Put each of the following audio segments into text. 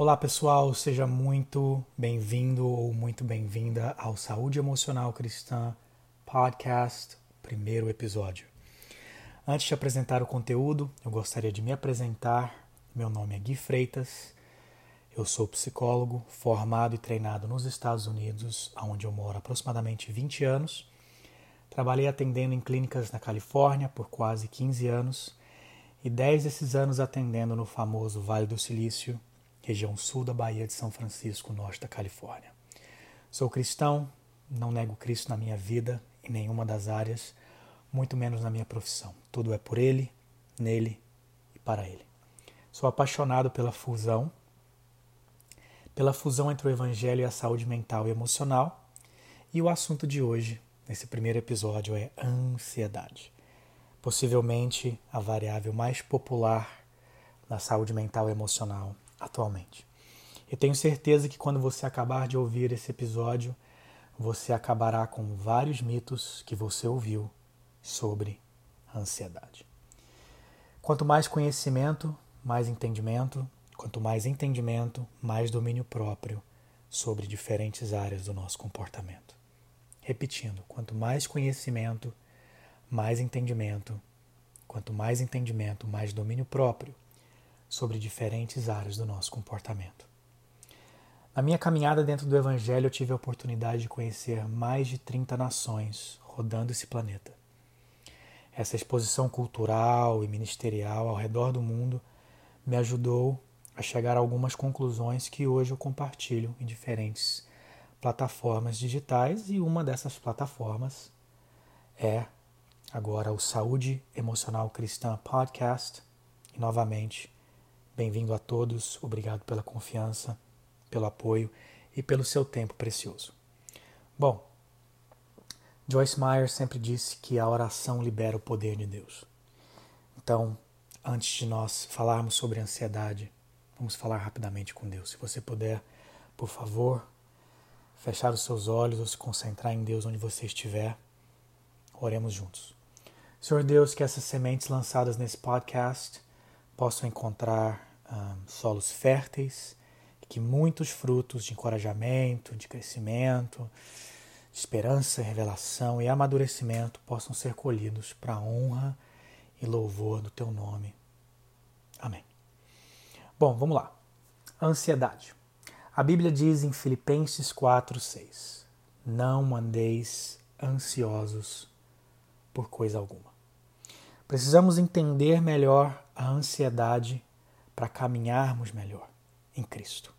Olá pessoal, seja muito bem-vindo ou muito bem-vinda ao Saúde Emocional Cristã Podcast, primeiro episódio. Antes de apresentar o conteúdo, eu gostaria de me apresentar. Meu nome é Gui Freitas, eu sou psicólogo formado e treinado nos Estados Unidos, onde eu moro há aproximadamente 20 anos. Trabalhei atendendo em clínicas na Califórnia por quase 15 anos e 10 desses anos atendendo no famoso Vale do Silício, região sul da Bahia de São Francisco, norte da Califórnia. Sou cristão, não nego Cristo na minha vida, em nenhuma das áreas, muito menos na minha profissão. Tudo é por Ele, nele e para Ele. Sou apaixonado pela fusão, pela fusão entre o Evangelho e a saúde mental e emocional, e o assunto de hoje, nesse primeiro episódio, é ansiedade. Possivelmente a variável mais popular na saúde mental e emocional atualmente. Eu tenho certeza que quando você acabar de ouvir esse episódio, você acabará com vários mitos que você ouviu sobre ansiedade. Quanto mais conhecimento, mais entendimento, quanto mais entendimento, mais domínio próprio sobre diferentes áreas do nosso comportamento. Repetindo, quanto mais conhecimento, mais entendimento, quanto mais entendimento, mais domínio próprio sobre diferentes áreas do nosso comportamento. Na minha caminhada dentro do Evangelho, eu tive a oportunidade de conhecer mais de 30 nações rodando esse planeta. Essa exposição cultural e ministerial ao redor do mundo me ajudou a chegar a algumas conclusões que hoje eu compartilho em diferentes plataformas digitais e uma dessas plataformas é agora o Saúde Emocional Cristã Podcast. E novamente, Bem-vindo a todos, obrigado pela confiança, pelo apoio e pelo seu tempo precioso. Bom, Joyce Meyer sempre disse que a oração libera o poder de Deus. Então, antes de nós falarmos sobre ansiedade, vamos falar rapidamente com Deus. Se você puder, por favor, fechar os seus olhos ou se concentrar em Deus onde você estiver, oremos juntos. Senhor Deus, que essas sementes lançadas nesse podcast possam encontrar um, solos férteis, que muitos frutos de encorajamento, de crescimento, de esperança, revelação e amadurecimento possam ser colhidos para a honra e louvor do teu nome. Amém. Bom, vamos lá. Ansiedade. A Bíblia diz em Filipenses 4:6: Não andeis ansiosos por coisa alguma. Precisamos entender melhor a ansiedade para caminharmos melhor em Cristo.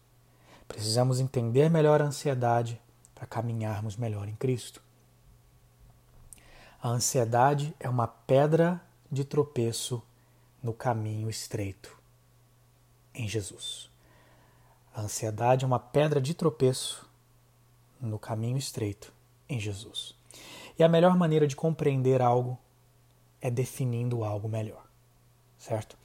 Precisamos entender melhor a ansiedade para caminharmos melhor em Cristo. A ansiedade é uma pedra de tropeço no caminho estreito em Jesus. A ansiedade é uma pedra de tropeço no caminho estreito em Jesus. E a melhor maneira de compreender algo é definindo algo melhor, certo?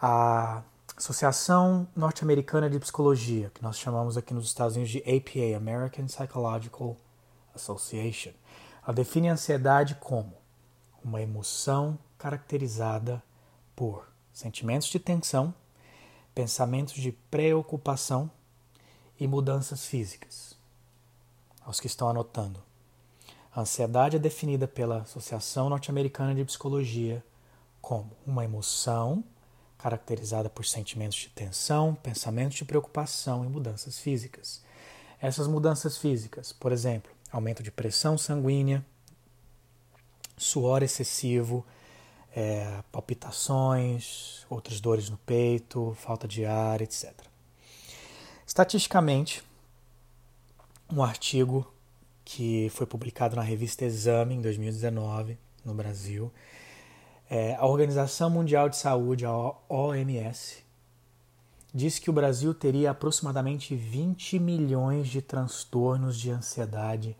A Associação Norte-Americana de Psicologia, que nós chamamos aqui nos Estados Unidos de APA, American Psychological Association. Ela define a ansiedade como uma emoção caracterizada por sentimentos de tensão, pensamentos de preocupação e mudanças físicas. Aos que estão anotando. A ansiedade é definida pela Associação Norte-Americana de Psicologia como uma emoção caracterizada por sentimentos de tensão, pensamentos de preocupação e mudanças físicas. Essas mudanças físicas, por exemplo, aumento de pressão sanguínea, suor excessivo, é, palpitações, outras dores no peito, falta de ar, etc. Estatisticamente, um artigo que foi publicado na revista Exame em 2019 no Brasil é, a Organização Mundial de Saúde, a OMS, diz que o Brasil teria aproximadamente 20 milhões de transtornos de ansiedade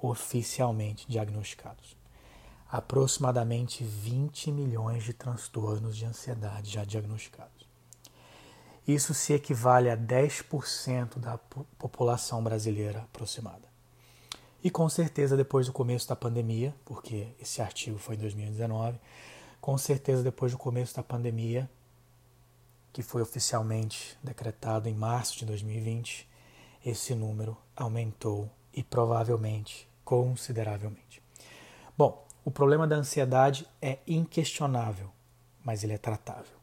oficialmente diagnosticados. Aproximadamente 20 milhões de transtornos de ansiedade já diagnosticados. Isso se equivale a 10% da população brasileira aproximada. E com certeza, depois do começo da pandemia, porque esse artigo foi em 2019, com certeza depois do começo da pandemia, que foi oficialmente decretado em março de 2020, esse número aumentou e provavelmente consideravelmente. Bom, o problema da ansiedade é inquestionável, mas ele é tratável.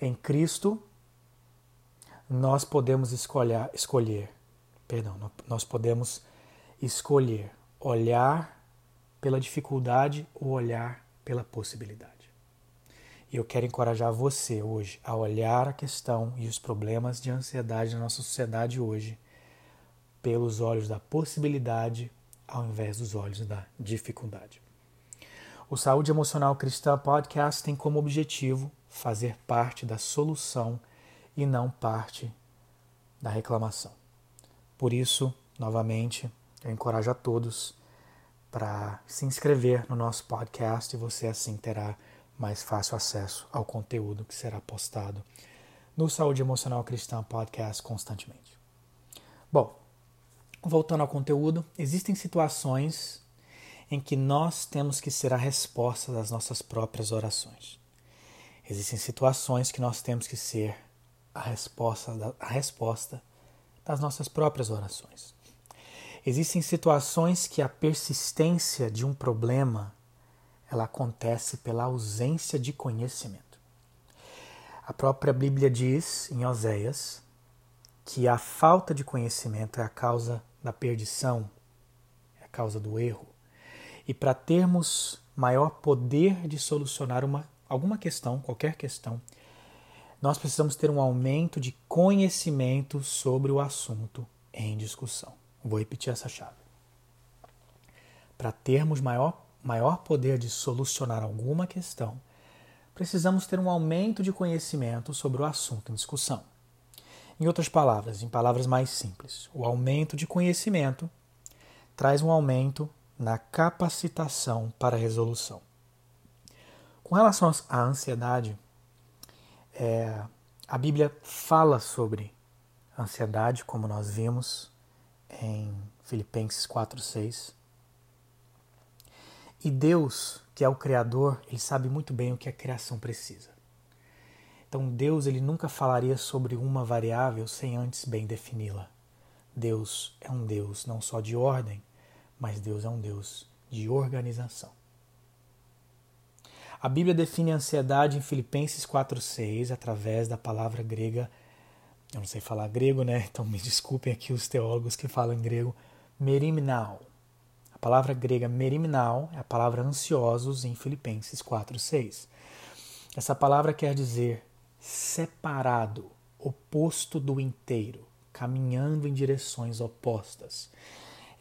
Em Cristo, nós podemos escolher, escolher, perdão, nós podemos escolher olhar pela dificuldade ou olhar pela possibilidade. E eu quero encorajar você hoje a olhar a questão e os problemas de ansiedade na nossa sociedade hoje pelos olhos da possibilidade ao invés dos olhos da dificuldade. O Saúde Emocional Cristã Podcast tem como objetivo fazer parte da solução e não parte da reclamação. Por isso, novamente, eu encorajo a todos para se inscrever no nosso podcast e você assim terá mais fácil acesso ao conteúdo que será postado no Saúde Emocional Cristã Podcast constantemente. Bom, voltando ao conteúdo, existem situações em que nós temos que ser a resposta das nossas próprias orações. Existem situações que nós temos que ser a resposta, a resposta das nossas próprias orações. Existem situações que a persistência de um problema ela acontece pela ausência de conhecimento. A própria Bíblia diz em Oséias que a falta de conhecimento é a causa da perdição, é a causa do erro. E para termos maior poder de solucionar uma, alguma questão, qualquer questão, nós precisamos ter um aumento de conhecimento sobre o assunto em discussão. Vou repetir essa chave. Para termos maior maior poder de solucionar alguma questão, precisamos ter um aumento de conhecimento sobre o assunto em discussão. Em outras palavras, em palavras mais simples, o aumento de conhecimento traz um aumento na capacitação para a resolução. Com relação à ansiedade, é, a Bíblia fala sobre ansiedade, como nós vimos em Filipenses 4,6. E Deus, que é o Criador, ele sabe muito bem o que a criação precisa. Então Deus ele nunca falaria sobre uma variável sem antes bem defini-la. Deus é um Deus não só de ordem, mas Deus é um Deus de organização. A Bíblia define a ansiedade em Filipenses 4:6 através da palavra grega, eu não sei falar grego, né? Então me desculpem aqui os teólogos que falam em grego, merimnao. A palavra grega merimnal é a palavra ansiosos em Filipenses 4:6. Essa palavra quer dizer separado, oposto do inteiro, caminhando em direções opostas.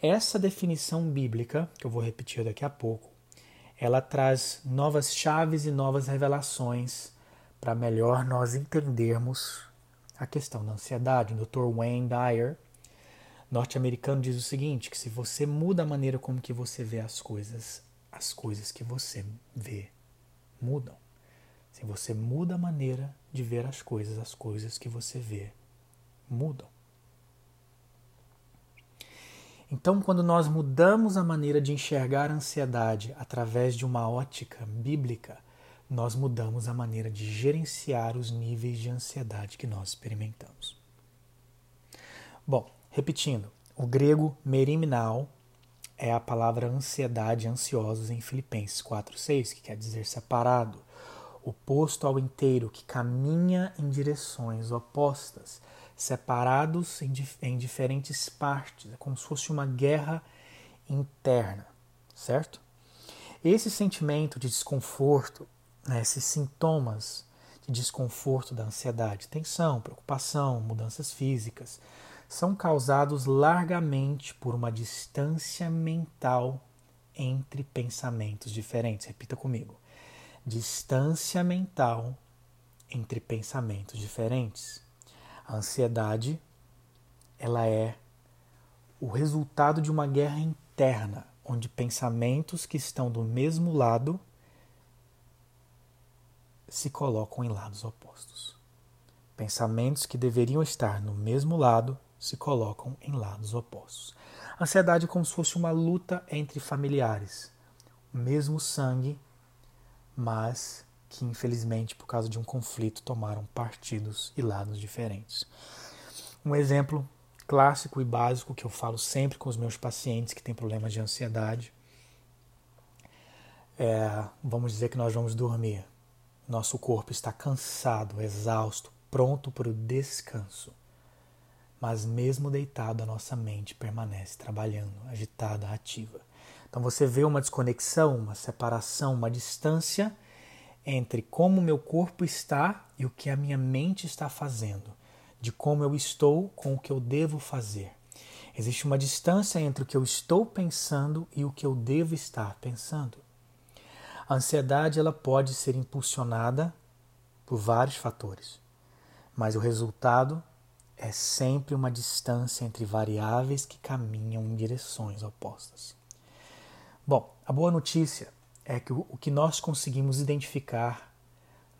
Essa definição bíblica, que eu vou repetir daqui a pouco, ela traz novas chaves e novas revelações para melhor nós entendermos a questão da ansiedade. O Dr. Wayne Dyer, norte-americano diz o seguinte, que se você muda a maneira como que você vê as coisas, as coisas que você vê mudam. Se você muda a maneira de ver as coisas, as coisas que você vê mudam. Então, quando nós mudamos a maneira de enxergar a ansiedade através de uma ótica bíblica, nós mudamos a maneira de gerenciar os níveis de ansiedade que nós experimentamos. Bom, Repetindo, o grego merimnal é a palavra ansiedade, ansiosos em Filipenses 4:6, que quer dizer separado, oposto ao inteiro, que caminha em direções opostas, separados em, em diferentes partes, é como se fosse uma guerra interna, certo? Esse sentimento de desconforto, né, esses sintomas de desconforto da ansiedade, tensão, preocupação, mudanças físicas, são causados largamente por uma distância mental entre pensamentos diferentes. Repita comigo. Distância mental entre pensamentos diferentes. A ansiedade, ela é o resultado de uma guerra interna, onde pensamentos que estão do mesmo lado se colocam em lados opostos. Pensamentos que deveriam estar no mesmo lado se colocam em lados opostos. Ansiedade é como se fosse uma luta entre familiares, o mesmo sangue, mas que, infelizmente, por causa de um conflito, tomaram partidos e lados diferentes. Um exemplo clássico e básico que eu falo sempre com os meus pacientes que têm problemas de ansiedade é, vamos dizer que nós vamos dormir. Nosso corpo está cansado, exausto, pronto para o descanso. Mas mesmo deitado, a nossa mente permanece trabalhando, agitada, ativa. Então você vê uma desconexão, uma separação, uma distância entre como meu corpo está e o que a minha mente está fazendo, de como eu estou com o que eu devo fazer. Existe uma distância entre o que eu estou pensando e o que eu devo estar pensando. A ansiedade ela pode ser impulsionada por vários fatores, mas o resultado é sempre uma distância entre variáveis que caminham em direções opostas. Bom, a boa notícia é que o que nós conseguimos identificar,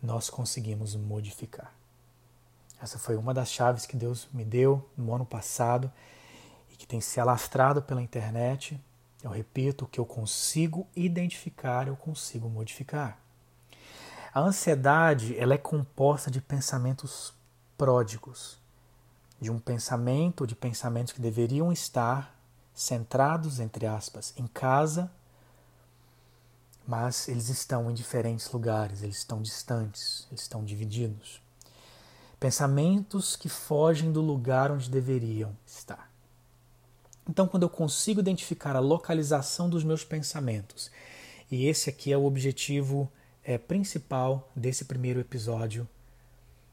nós conseguimos modificar. Essa foi uma das chaves que Deus me deu no ano passado e que tem se alastrado pela internet eu repito, o que eu consigo identificar, eu consigo modificar. A ansiedade ela é composta de pensamentos pródigos, de um pensamento, de pensamentos que deveriam estar centrados, entre aspas, em casa, mas eles estão em diferentes lugares, eles estão distantes, eles estão divididos. Pensamentos que fogem do lugar onde deveriam estar. Então, quando eu consigo identificar a localização dos meus pensamentos, e esse aqui é o objetivo é, principal desse primeiro episódio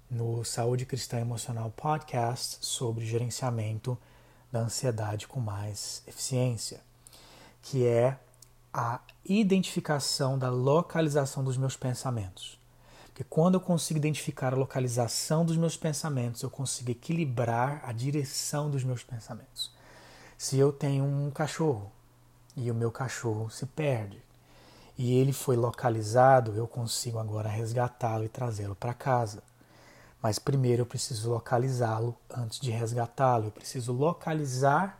no Saúde Cristã Emocional Podcast sobre gerenciamento da ansiedade com mais eficiência, que é a identificação da localização dos meus pensamentos. Porque quando eu consigo identificar a localização dos meus pensamentos, eu consigo equilibrar a direção dos meus pensamentos. Se eu tenho um cachorro e o meu cachorro se perde e ele foi localizado, eu consigo agora resgatá-lo e trazê-lo para casa. Mas primeiro eu preciso localizá-lo antes de resgatá-lo. Eu preciso localizar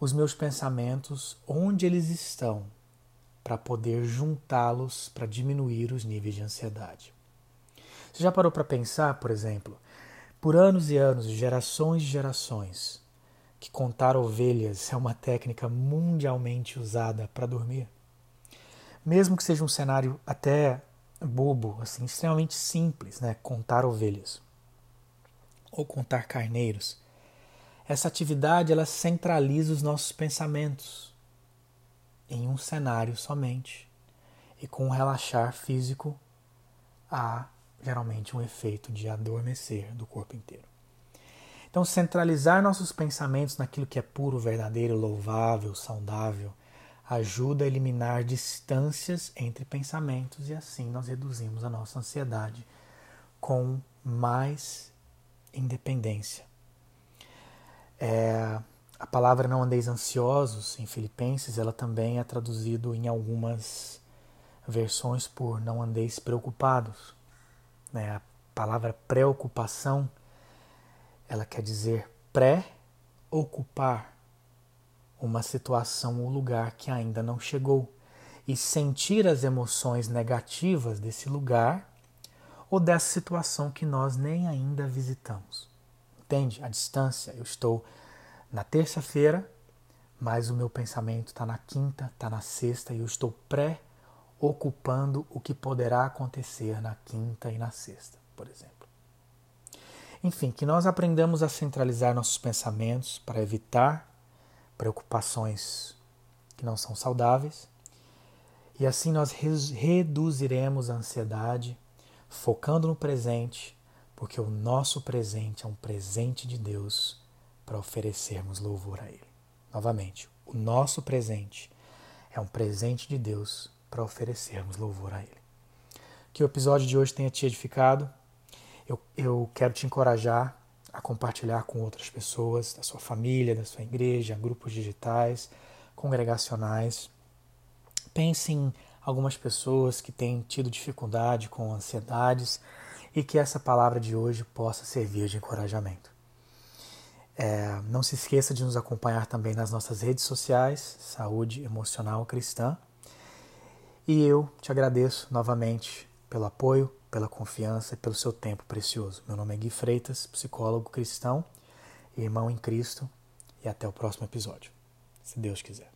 os meus pensamentos onde eles estão para poder juntá-los para diminuir os níveis de ansiedade. Você já parou para pensar, por exemplo, por anos e anos, gerações e gerações, que contar ovelhas é uma técnica mundialmente usada para dormir. Mesmo que seja um cenário até bobo, assim, extremamente simples, né? Contar ovelhas ou contar carneiros. Essa atividade ela centraliza os nossos pensamentos em um cenário somente. E com um relaxar físico há geralmente um efeito de adormecer do corpo inteiro. Então, centralizar nossos pensamentos naquilo que é puro, verdadeiro, louvável, saudável, ajuda a eliminar distâncias entre pensamentos e assim nós reduzimos a nossa ansiedade com mais independência. É, a palavra não andeis ansiosos em Filipenses, ela também é traduzido em algumas versões por não andeis preocupados. Né? A palavra preocupação ela quer dizer pré-ocupar uma situação ou lugar que ainda não chegou e sentir as emoções negativas desse lugar ou dessa situação que nós nem ainda visitamos. Entende? A distância. Eu estou na terça-feira, mas o meu pensamento está na quinta, está na sexta e eu estou pré-ocupando o que poderá acontecer na quinta e na sexta, por exemplo. Enfim, que nós aprendamos a centralizar nossos pensamentos para evitar preocupações que não são saudáveis. E assim nós reduziremos a ansiedade, focando no presente, porque o nosso presente é um presente de Deus para oferecermos louvor a Ele. Novamente, o nosso presente é um presente de Deus para oferecermos louvor a Ele. Que o episódio de hoje tenha te edificado eu, eu quero te encorajar a compartilhar com outras pessoas, da sua família, da sua igreja, grupos digitais, congregacionais. Pense em algumas pessoas que têm tido dificuldade com ansiedades e que essa palavra de hoje possa servir de encorajamento. É, não se esqueça de nos acompanhar também nas nossas redes sociais, Saúde Emocional Cristã. E eu te agradeço novamente pelo apoio, pela confiança e pelo seu tempo precioso. Meu nome é Gui Freitas, psicólogo cristão, irmão em Cristo, e até o próximo episódio, se Deus quiser.